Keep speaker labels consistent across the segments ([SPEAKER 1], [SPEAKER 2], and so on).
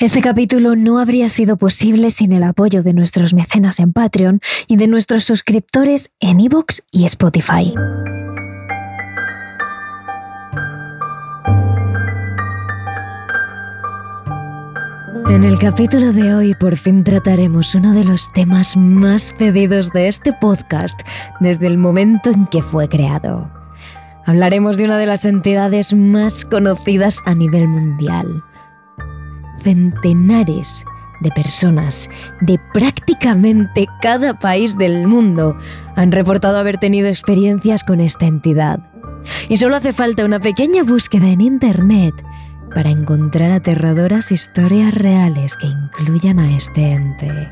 [SPEAKER 1] Este capítulo no habría sido posible sin el apoyo de nuestros mecenas en Patreon y de nuestros suscriptores en iVoox y Spotify. En el capítulo de hoy por fin trataremos uno de los temas más pedidos de este podcast desde el momento en que fue creado. Hablaremos de una de las entidades más conocidas a nivel mundial, centenares de personas de prácticamente cada país del mundo han reportado haber tenido experiencias con esta entidad. Y solo hace falta una pequeña búsqueda en Internet para encontrar aterradoras historias reales que incluyan a este ente.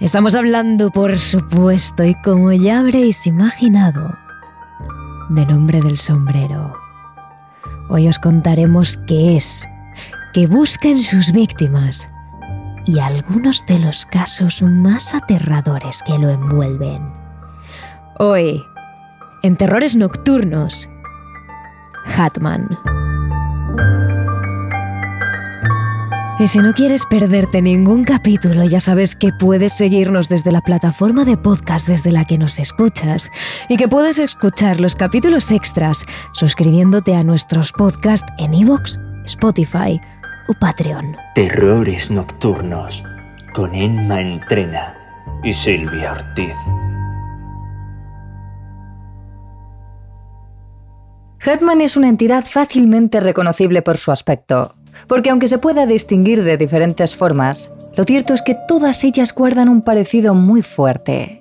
[SPEAKER 1] Estamos hablando, por supuesto, y como ya habréis imaginado, de nombre del sombrero. Hoy os contaremos qué es que busquen sus víctimas y algunos de los casos más aterradores que lo envuelven. Hoy, en Terrores Nocturnos, Hatman. Y si no quieres perderte ningún capítulo, ya sabes que puedes seguirnos desde la plataforma de podcast desde la que nos escuchas y que puedes escuchar los capítulos extras suscribiéndote a nuestros podcasts en iVoox, Spotify o Patreon.
[SPEAKER 2] Terrores Nocturnos con Emma Entrena y Silvia Ortiz.
[SPEAKER 3] Hetman es una entidad fácilmente reconocible por su aspecto, porque aunque se pueda distinguir de diferentes formas, lo cierto es que todas ellas guardan un parecido muy fuerte.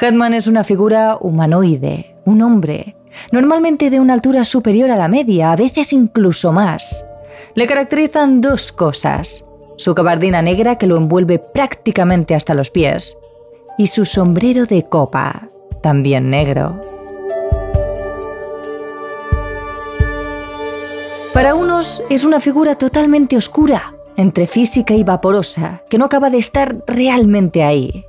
[SPEAKER 3] Hetman es una figura humanoide, un hombre, normalmente de una altura superior a la media, a veces incluso más. Le caracterizan dos cosas, su gabardina negra que lo envuelve prácticamente hasta los pies y su sombrero de copa, también negro. Para unos es una figura totalmente oscura, entre física y vaporosa, que no acaba de estar realmente ahí.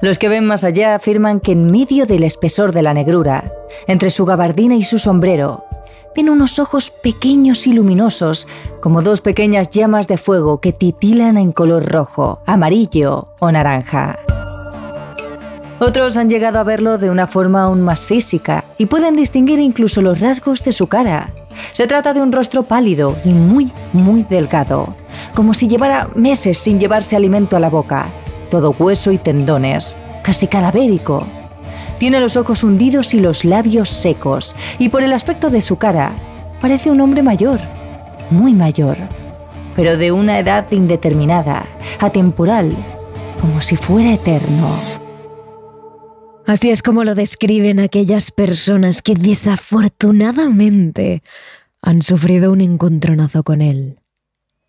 [SPEAKER 3] Los que ven más allá afirman que en medio del espesor de la negrura, entre su gabardina y su sombrero, ven unos ojos pequeños y luminosos, como dos pequeñas llamas de fuego que titilan en color rojo, amarillo o naranja. Otros han llegado a verlo de una forma aún más física y pueden distinguir incluso los rasgos de su cara. Se trata de un rostro pálido y muy, muy delgado, como si llevara meses sin llevarse alimento a la boca, todo hueso y tendones, casi cadavérico. Tiene los ojos hundidos y los labios secos, y por el aspecto de su cara, parece un hombre mayor, muy mayor, pero de una edad indeterminada, atemporal, como si fuera eterno.
[SPEAKER 1] Así es como lo describen aquellas personas que desafortunadamente han sufrido un encontronazo con él.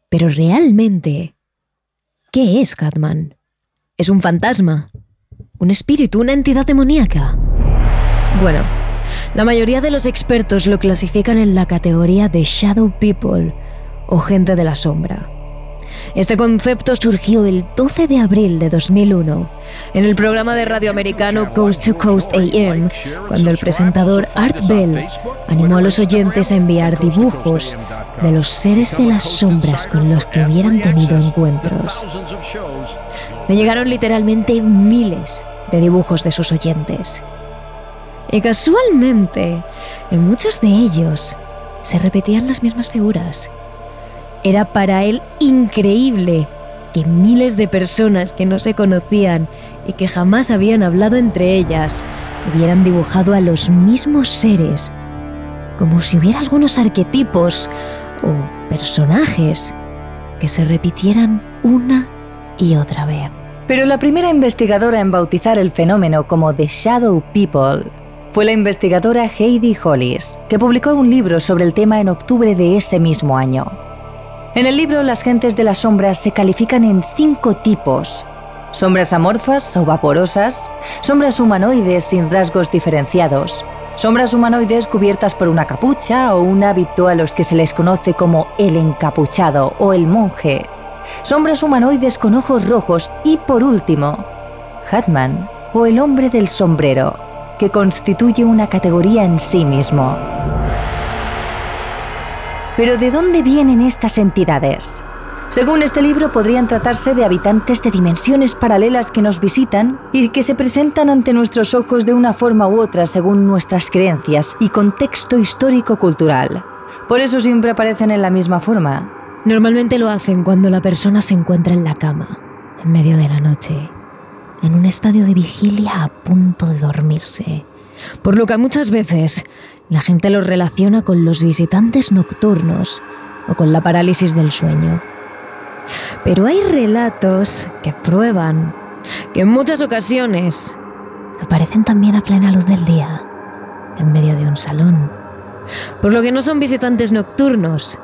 [SPEAKER 1] Pero realmente, ¿qué es Catman? ¿Es un fantasma? ¿Un espíritu? ¿Una entidad demoníaca? Bueno, la mayoría de los expertos lo clasifican en la categoría de Shadow People o gente de la sombra. Este concepto surgió el 12 de abril de 2001 en el programa de radio americano Coast to Coast AM, cuando el presentador Art Bell animó a los oyentes a enviar dibujos de los seres de las sombras con los que hubieran tenido encuentros. Le llegaron literalmente miles de dibujos de sus oyentes. Y casualmente, en muchos de ellos se repetían las mismas figuras. Era para él increíble que miles de personas que no se conocían y que jamás habían hablado entre ellas hubieran dibujado a los mismos seres, como si hubiera algunos arquetipos o personajes que se repitieran una y otra vez.
[SPEAKER 3] Pero la primera investigadora en bautizar el fenómeno como The Shadow People fue la investigadora Heidi Hollis, que publicó un libro sobre el tema en octubre de ese mismo año. En el libro, las gentes de las sombras se califican en cinco tipos. Sombras amorfas o vaporosas, sombras humanoides sin rasgos diferenciados, sombras humanoides cubiertas por una capucha o un hábito a los que se les conoce como el encapuchado o el monje, sombras humanoides con ojos rojos y por último, Hatman o el hombre del sombrero, que constituye una categoría en sí mismo. Pero ¿de dónde vienen estas entidades? Según este libro, podrían tratarse de habitantes de dimensiones paralelas que nos visitan y que se presentan ante nuestros ojos de una forma u otra según nuestras creencias y contexto histórico-cultural. Por eso siempre aparecen en la misma forma.
[SPEAKER 1] Normalmente lo hacen cuando la persona se encuentra en la cama, en medio de la noche, en un estadio de vigilia a punto de dormirse. Por lo que muchas veces la gente los relaciona con los visitantes nocturnos o con la parálisis del sueño. Pero hay relatos que prueban que en muchas ocasiones aparecen también a plena luz del día, en medio de un salón. Por lo que no son visitantes nocturnos.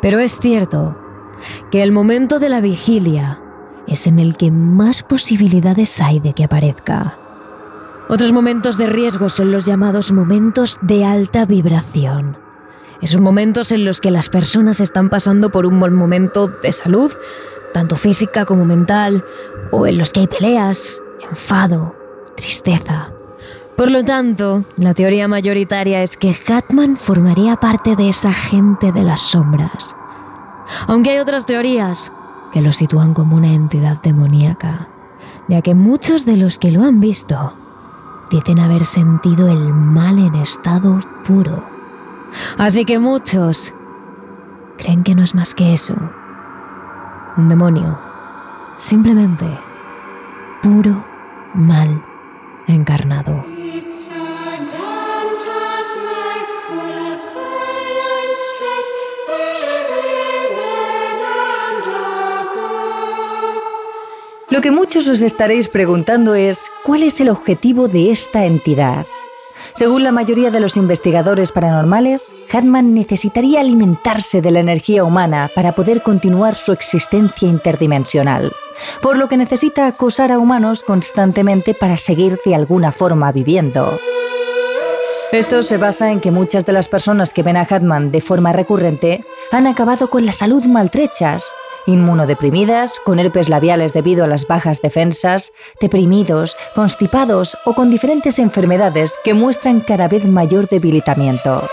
[SPEAKER 1] Pero es cierto que el momento de la vigilia es en el que más posibilidades hay de que aparezca. Otros momentos de riesgo son los llamados momentos de alta vibración esos momentos en los que las personas están pasando por un buen momento de salud, tanto física como mental, o en los que hay peleas, enfado, tristeza. Por lo tanto, la teoría mayoritaria es que Hatman formaría parte de esa gente de las sombras. Aunque hay otras teorías que lo sitúan como una entidad demoníaca, ya que muchos de los que lo han visto dicen haber sentido el mal en estado puro Así que muchos creen que no es más que eso. Un demonio. Simplemente puro mal encarnado.
[SPEAKER 3] Lo que muchos os estaréis preguntando es, ¿cuál es el objetivo de esta entidad? Según la mayoría de los investigadores paranormales, Hartman necesitaría alimentarse de la energía humana para poder continuar su existencia interdimensional, por lo que necesita acosar a humanos constantemente para seguir de alguna forma viviendo. Esto se basa en que muchas de las personas que ven a Hatman de forma recurrente han acabado con la salud maltrechas inmunodeprimidas, con herpes labiales debido a las bajas defensas, deprimidos, constipados o con diferentes enfermedades que muestran cada vez mayor debilitamiento.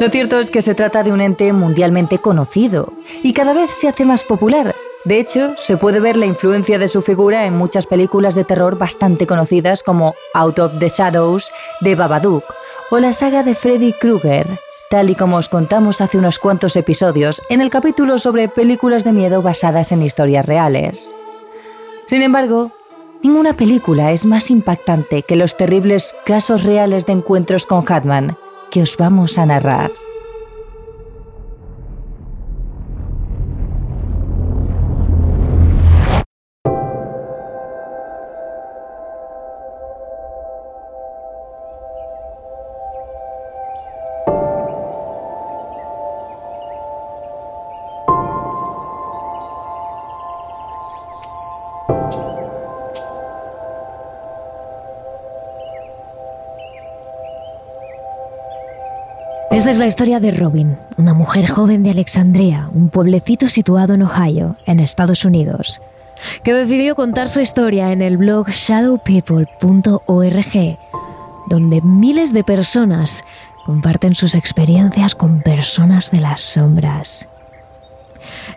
[SPEAKER 3] Lo cierto es que se trata de un ente mundialmente conocido y cada vez se hace más popular. De hecho, se puede ver la influencia de su figura en muchas películas de terror bastante conocidas como Out of the Shadows de Babadook o la saga de Freddy Krueger tal y como os contamos hace unos cuantos episodios en el capítulo sobre películas de miedo basadas en historias reales. Sin embargo, ninguna película es más impactante que los terribles casos reales de encuentros con Hatman que os vamos a narrar.
[SPEAKER 1] Es la historia de Robin, una mujer joven de Alexandria, un pueblecito situado en Ohio, en Estados Unidos, que decidió contar su historia en el blog shadowpeople.org, donde miles de personas comparten sus experiencias con personas de las sombras.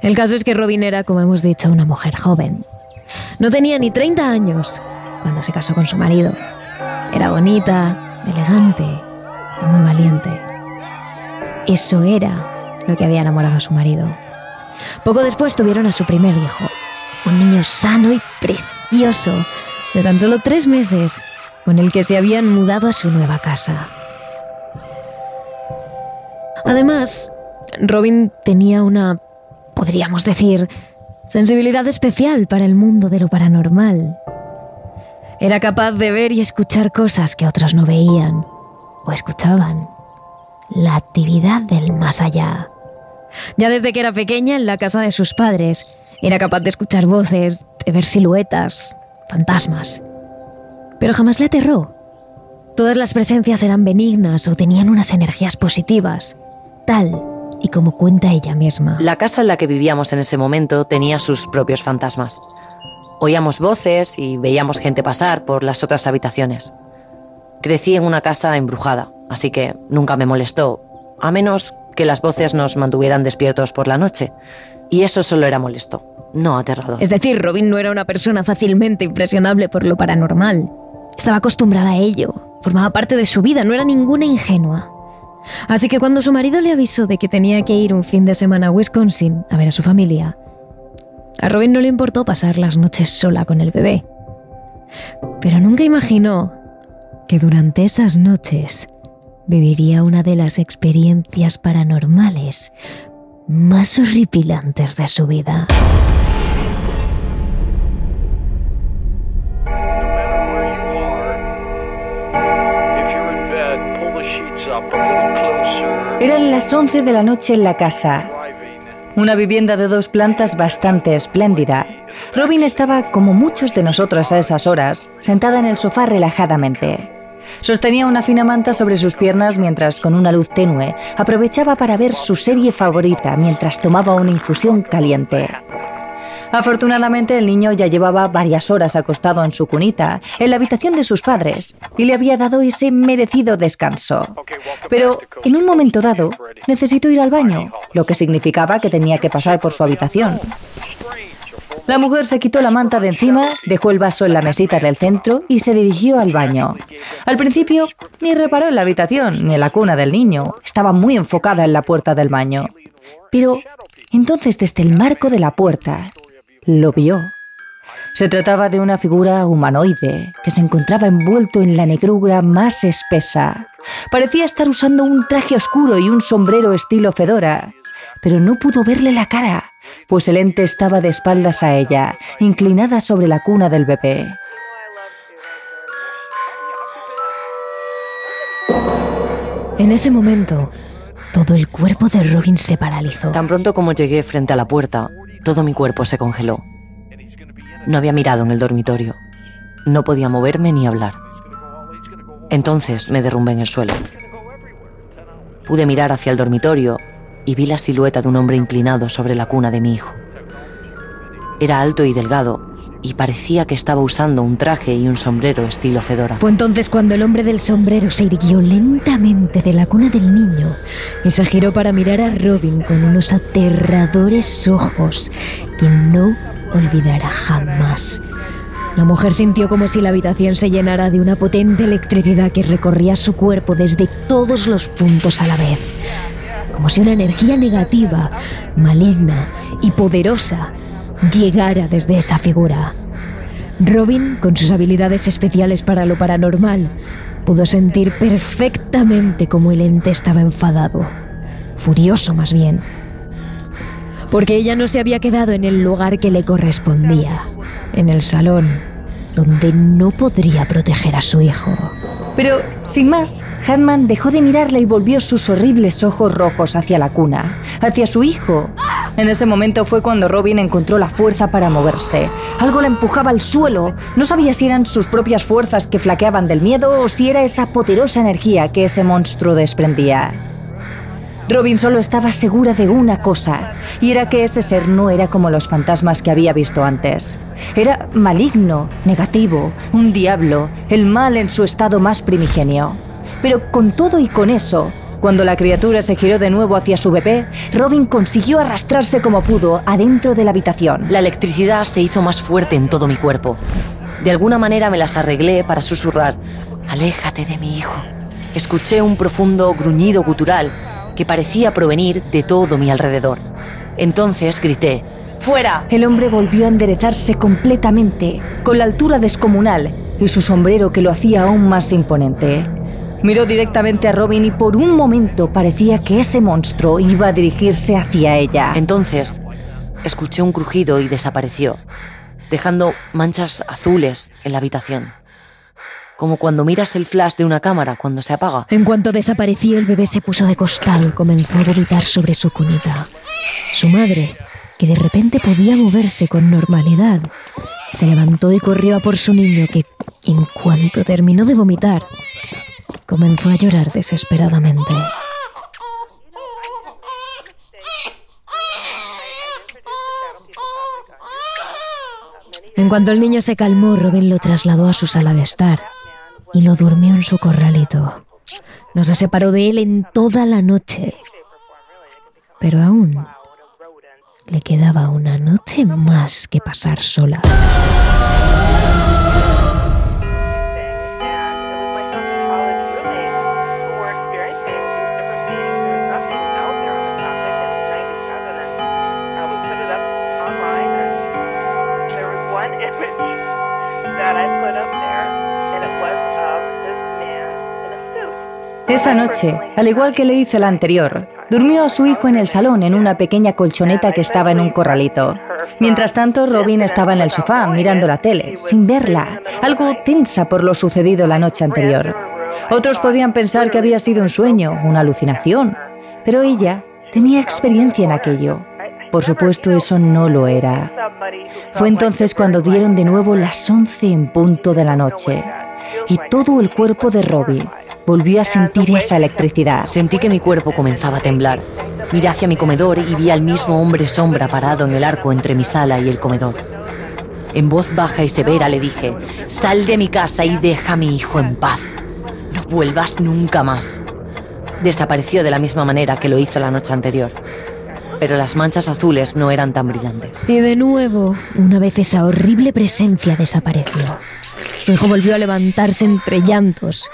[SPEAKER 1] El caso es que Robin era, como hemos dicho, una mujer joven. No tenía ni 30 años cuando se casó con su marido. Era bonita, elegante y muy valiente. Eso era lo que había enamorado a su marido. Poco después tuvieron a su primer hijo, un niño sano y precioso, de tan solo tres meses, con el que se habían mudado a su nueva casa. Además, Robin tenía una, podríamos decir, sensibilidad especial para el mundo de lo paranormal. Era capaz de ver y escuchar cosas que otros no veían o escuchaban la actividad del más allá. Ya desde que era pequeña, en la casa de sus padres, era capaz de escuchar voces, de ver siluetas, fantasmas. Pero jamás le aterró. Todas las presencias eran benignas o tenían unas energías positivas, tal y como cuenta ella misma.
[SPEAKER 4] La casa en la que vivíamos en ese momento tenía sus propios fantasmas. Oíamos voces y veíamos gente pasar por las otras habitaciones. Crecí en una casa embrujada, así que nunca me molestó, a menos que las voces nos mantuvieran despiertos por la noche. Y eso solo era molesto, no aterrador.
[SPEAKER 1] Es decir, Robin no era una persona fácilmente impresionable por lo paranormal. Estaba acostumbrada a ello, formaba parte de su vida, no era ninguna ingenua. Así que cuando su marido le avisó de que tenía que ir un fin de semana a Wisconsin a ver a su familia, a Robin no le importó pasar las noches sola con el bebé. Pero nunca imaginó que durante esas noches viviría una de las experiencias paranormales más horripilantes de su vida.
[SPEAKER 3] Eran las 11 de la noche en la casa. Una vivienda de dos plantas bastante espléndida. Robin estaba, como muchos de nosotros a esas horas, sentada en el sofá relajadamente. Sostenía una fina manta sobre sus piernas mientras, con una luz tenue, aprovechaba para ver su serie favorita mientras tomaba una infusión caliente. Afortunadamente el niño ya llevaba varias horas acostado en su cunita, en la habitación de sus padres, y le había dado ese merecido descanso. Pero en un momento dado necesitó ir al baño, lo que significaba que tenía que pasar por su habitación. La mujer se quitó la manta de encima, dejó el vaso en la mesita del centro y se dirigió al baño. Al principio, ni reparó en la habitación ni en la cuna del niño. Estaba muy enfocada en la puerta del baño. Pero entonces desde el marco de la puerta, lo vio. Se trataba de una figura humanoide que se encontraba envuelto en la negrura más espesa. Parecía estar usando un traje oscuro y un sombrero estilo fedora, pero no pudo verle la cara pues el ente estaba de espaldas a ella, inclinada sobre la cuna del bebé.
[SPEAKER 1] En ese momento, todo el cuerpo de Robin se paralizó.
[SPEAKER 4] Tan pronto como llegué frente a la puerta, todo mi cuerpo se congeló. No había mirado en el dormitorio. No podía moverme ni hablar. Entonces me derrumbé en el suelo. Pude mirar hacia el dormitorio y vi la silueta de un hombre inclinado sobre la cuna de mi hijo. Era alto y delgado, y parecía que estaba usando un traje y un sombrero estilo Fedora.
[SPEAKER 1] Fue entonces cuando el hombre del sombrero se irguió lentamente de la cuna del niño y se giró para mirar a Robin con unos aterradores ojos que no olvidará jamás. La mujer sintió como si la habitación se llenara de una potente electricidad que recorría su cuerpo desde todos los puntos a la vez como si una energía negativa, maligna y poderosa llegara desde esa figura. Robin, con sus habilidades especiales para lo paranormal, pudo sentir perfectamente cómo el ente estaba enfadado, furioso más bien, porque ella no se había quedado en el lugar que le correspondía, en el salón, donde no podría proteger a su hijo.
[SPEAKER 3] Pero, sin más, Hadman dejó de mirarla y volvió sus horribles ojos rojos hacia la cuna, hacia su hijo. En ese momento fue cuando Robin encontró la fuerza para moverse. Algo la empujaba al suelo. No sabía si eran sus propias fuerzas que flaqueaban del miedo o si era esa poderosa energía que ese monstruo desprendía. Robin solo estaba segura de una cosa, y era que ese ser no era como los fantasmas que había visto antes. Era maligno, negativo, un diablo, el mal en su estado más primigenio. Pero con todo y con eso, cuando la criatura se giró de nuevo hacia su bebé, Robin consiguió arrastrarse como pudo adentro de la habitación.
[SPEAKER 4] La electricidad se hizo más fuerte en todo mi cuerpo. De alguna manera me las arreglé para susurrar, Aléjate de mi hijo. Escuché un profundo gruñido gutural que parecía provenir de todo mi alrededor. Entonces grité, ¡Fuera!
[SPEAKER 3] El hombre volvió a enderezarse completamente, con la altura descomunal y su sombrero que lo hacía aún más imponente. Miró directamente a Robin y por un momento parecía que ese monstruo iba a dirigirse hacia ella.
[SPEAKER 4] Entonces, escuché un crujido y desapareció, dejando manchas azules en la habitación como cuando miras el flash de una cámara cuando se apaga.
[SPEAKER 1] En cuanto desapareció, el bebé se puso de costado y comenzó a vomitar sobre su cunita. Su madre, que de repente podía moverse con normalidad, se levantó y corrió a por su niño que, en cuanto terminó de vomitar, comenzó a llorar desesperadamente. En cuanto el niño se calmó, Robin lo trasladó a su sala de estar y lo durmió en su corralito. no se separó de él en toda la noche. Pero aún le quedaba una noche más que pasar sola.
[SPEAKER 3] Esa noche, al igual que le hice la anterior, durmió a su hijo en el salón en una pequeña colchoneta que estaba en un corralito. Mientras tanto, Robin estaba en el sofá mirando la tele, sin verla, algo tensa por lo sucedido la noche anterior. Otros podían pensar que había sido un sueño, una alucinación, pero ella tenía experiencia en aquello. Por supuesto, eso no lo era. Fue entonces cuando dieron de nuevo las once en punto de la noche y todo el cuerpo de Robin volvió a sentir esa electricidad.
[SPEAKER 4] Sentí que mi cuerpo comenzaba a temblar. Miré hacia mi comedor y vi al mismo hombre sombra parado en el arco entre mi sala y el comedor. En voz baja y severa le dije, sal de mi casa y deja a mi hijo en paz. No vuelvas nunca más. Desapareció de la misma manera que lo hizo la noche anterior. Pero las manchas azules no eran tan brillantes.
[SPEAKER 1] Y de nuevo, una vez esa horrible presencia desapareció. Su hijo volvió a levantarse entre llantos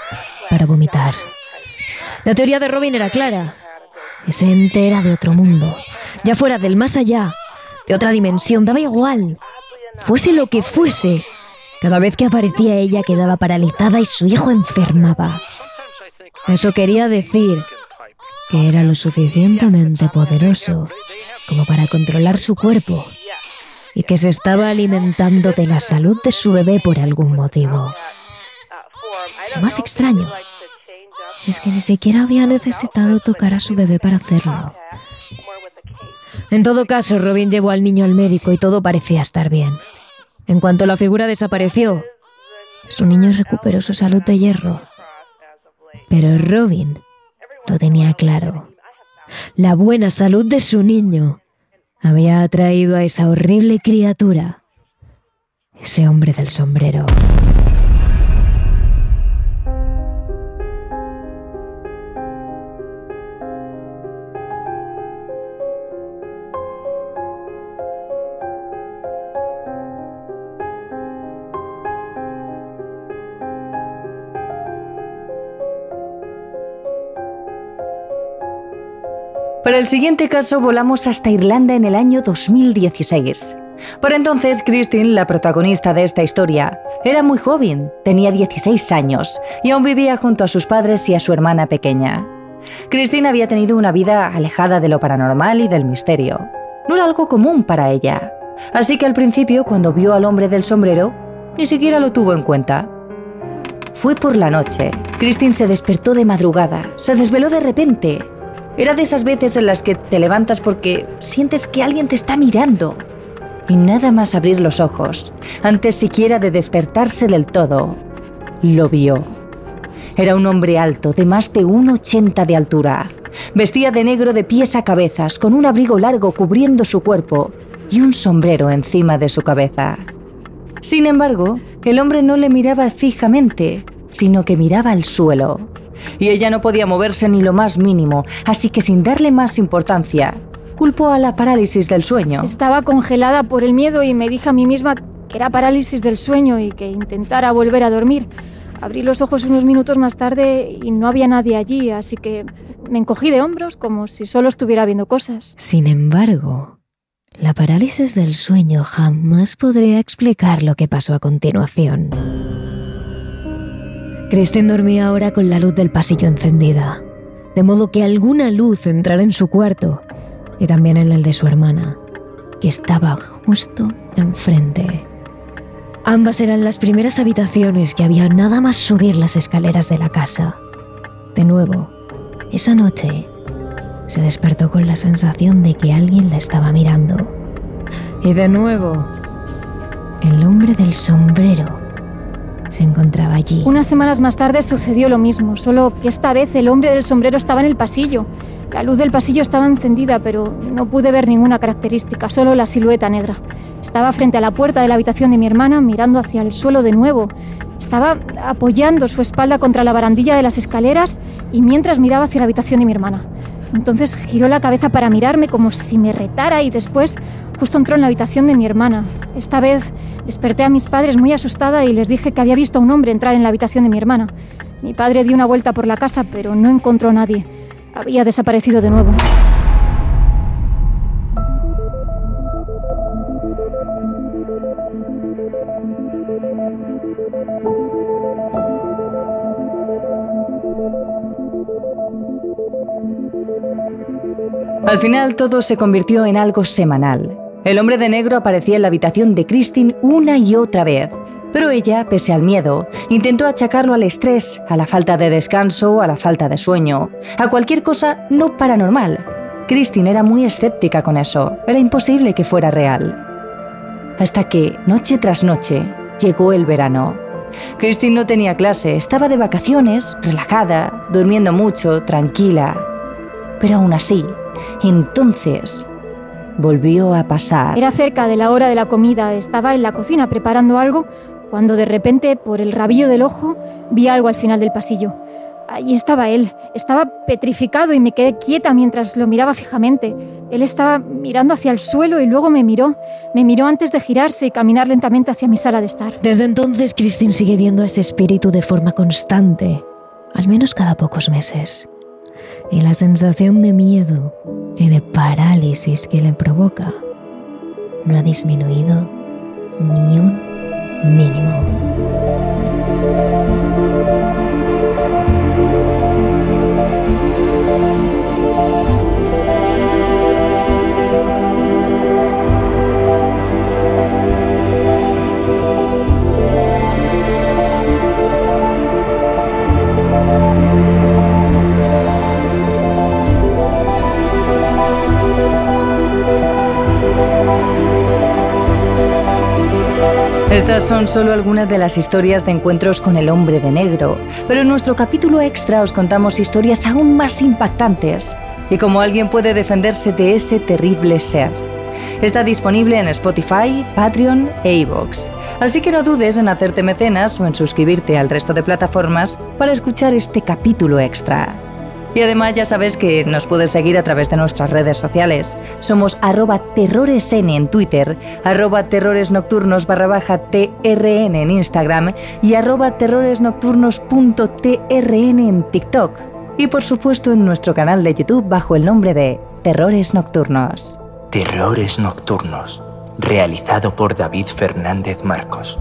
[SPEAKER 1] para vomitar. La teoría de Robin era clara. Ese ente era de otro mundo, ya fuera del más allá, de otra dimensión, daba igual. Fuese lo que fuese, cada vez que aparecía ella quedaba paralizada y su hijo enfermaba. Eso quería decir que era lo suficientemente poderoso como para controlar su cuerpo y que se estaba alimentando de la salud de su bebé por algún motivo. Más extraño es que ni siquiera había necesitado tocar a su bebé para hacerlo. En todo caso, Robin llevó al niño al médico y todo parecía estar bien. En cuanto la figura desapareció, su niño recuperó su salud de hierro. Pero Robin lo tenía claro. La buena salud de su niño había atraído a esa horrible criatura, ese hombre del sombrero.
[SPEAKER 3] Para el siguiente caso volamos hasta Irlanda en el año 2016. Por entonces, Christine, la protagonista de esta historia, era muy joven, tenía 16 años y aún vivía junto a sus padres y a su hermana pequeña. Christine había tenido una vida alejada de lo paranormal y del misterio. No era algo común para ella. Así que al principio, cuando vio al hombre del sombrero, ni siquiera lo tuvo en cuenta. Fue por la noche. Christine se despertó de madrugada, se desveló de repente era de esas veces en las que te levantas porque sientes que alguien te está mirando. Y nada más abrir los ojos, antes siquiera de despertarse del todo, lo vio. Era un hombre alto, de más de 1,80 de altura. Vestía de negro de pies a cabezas, con un abrigo largo cubriendo su cuerpo y un sombrero encima de su cabeza. Sin embargo, el hombre no le miraba fijamente, sino que miraba al suelo y ella no podía moverse ni lo más mínimo, así que sin darle más importancia, culpó a la parálisis del sueño.
[SPEAKER 5] Estaba congelada por el miedo y me dije a mí misma que era parálisis del sueño y que intentara volver a dormir. Abrí los ojos unos minutos más tarde y no había nadie allí, así que me encogí de hombros como si solo estuviera viendo cosas.
[SPEAKER 1] Sin embargo, la parálisis del sueño jamás podría explicar lo que pasó a continuación. Kristen dormía ahora con la luz del pasillo encendida, de modo que alguna luz entrara en su cuarto y también en el de su hermana, que estaba justo enfrente. Ambas eran las primeras habitaciones que había nada más subir las escaleras de la casa. De nuevo, esa noche, se despertó con la sensación de que alguien la estaba mirando. Y de nuevo, el hombre del sombrero se encontraba allí.
[SPEAKER 5] Unas semanas más tarde sucedió lo mismo, solo que esta vez el hombre del sombrero estaba en el pasillo. La luz del pasillo estaba encendida, pero no pude ver ninguna característica, solo la silueta negra. Estaba frente a la puerta de la habitación de mi hermana, mirando hacia el suelo de nuevo. Estaba apoyando su espalda contra la barandilla de las escaleras y mientras miraba hacia la habitación de mi hermana. Entonces giró la cabeza para mirarme como si me retara y después justo entró en la habitación de mi hermana. Esta vez desperté a mis padres muy asustada y les dije que había visto a un hombre entrar en la habitación de mi hermana. Mi padre dio una vuelta por la casa pero no encontró a nadie. Había desaparecido de nuevo.
[SPEAKER 3] Al final todo se convirtió en algo semanal. El hombre de negro aparecía en la habitación de Christine una y otra vez, pero ella, pese al miedo, intentó achacarlo al estrés, a la falta de descanso, a la falta de sueño, a cualquier cosa no paranormal. Christine era muy escéptica con eso, era imposible que fuera real. Hasta que, noche tras noche, llegó el verano. Christine no tenía clase, estaba de vacaciones, relajada, durmiendo mucho, tranquila. Pero aún así, entonces volvió a pasar.
[SPEAKER 5] Era cerca de la hora de la comida, estaba en la cocina preparando algo, cuando de repente, por el rabillo del ojo, vi algo al final del pasillo. Allí estaba él, estaba petrificado y me quedé quieta mientras lo miraba fijamente. Él estaba mirando hacia el suelo y luego me miró. Me miró antes de girarse y caminar lentamente hacia mi sala de estar.
[SPEAKER 1] Desde entonces, Christine sigue viendo a ese espíritu de forma constante, al menos cada pocos meses y la sensación de miedo y de parálisis que le provoca no ha disminuido ni un mínimo.
[SPEAKER 3] Estas son solo algunas de las historias de encuentros con el hombre de negro, pero en nuestro capítulo extra os contamos historias aún más impactantes y cómo alguien puede defenderse de ese terrible ser. Está disponible en Spotify, Patreon e iVoox, así que no dudes en hacerte mecenas o en suscribirte al resto de plataformas para escuchar este capítulo extra. Y además ya sabes que nos puedes seguir a través de nuestras redes sociales. Somos arroba terroresn en Twitter, arroba terroresnocturnos barra baja trn en Instagram y arroba terroresnocturnos.trn en TikTok. Y por supuesto en nuestro canal de YouTube bajo el nombre de Terrores Nocturnos.
[SPEAKER 2] Terrores Nocturnos, realizado por David Fernández Marcos.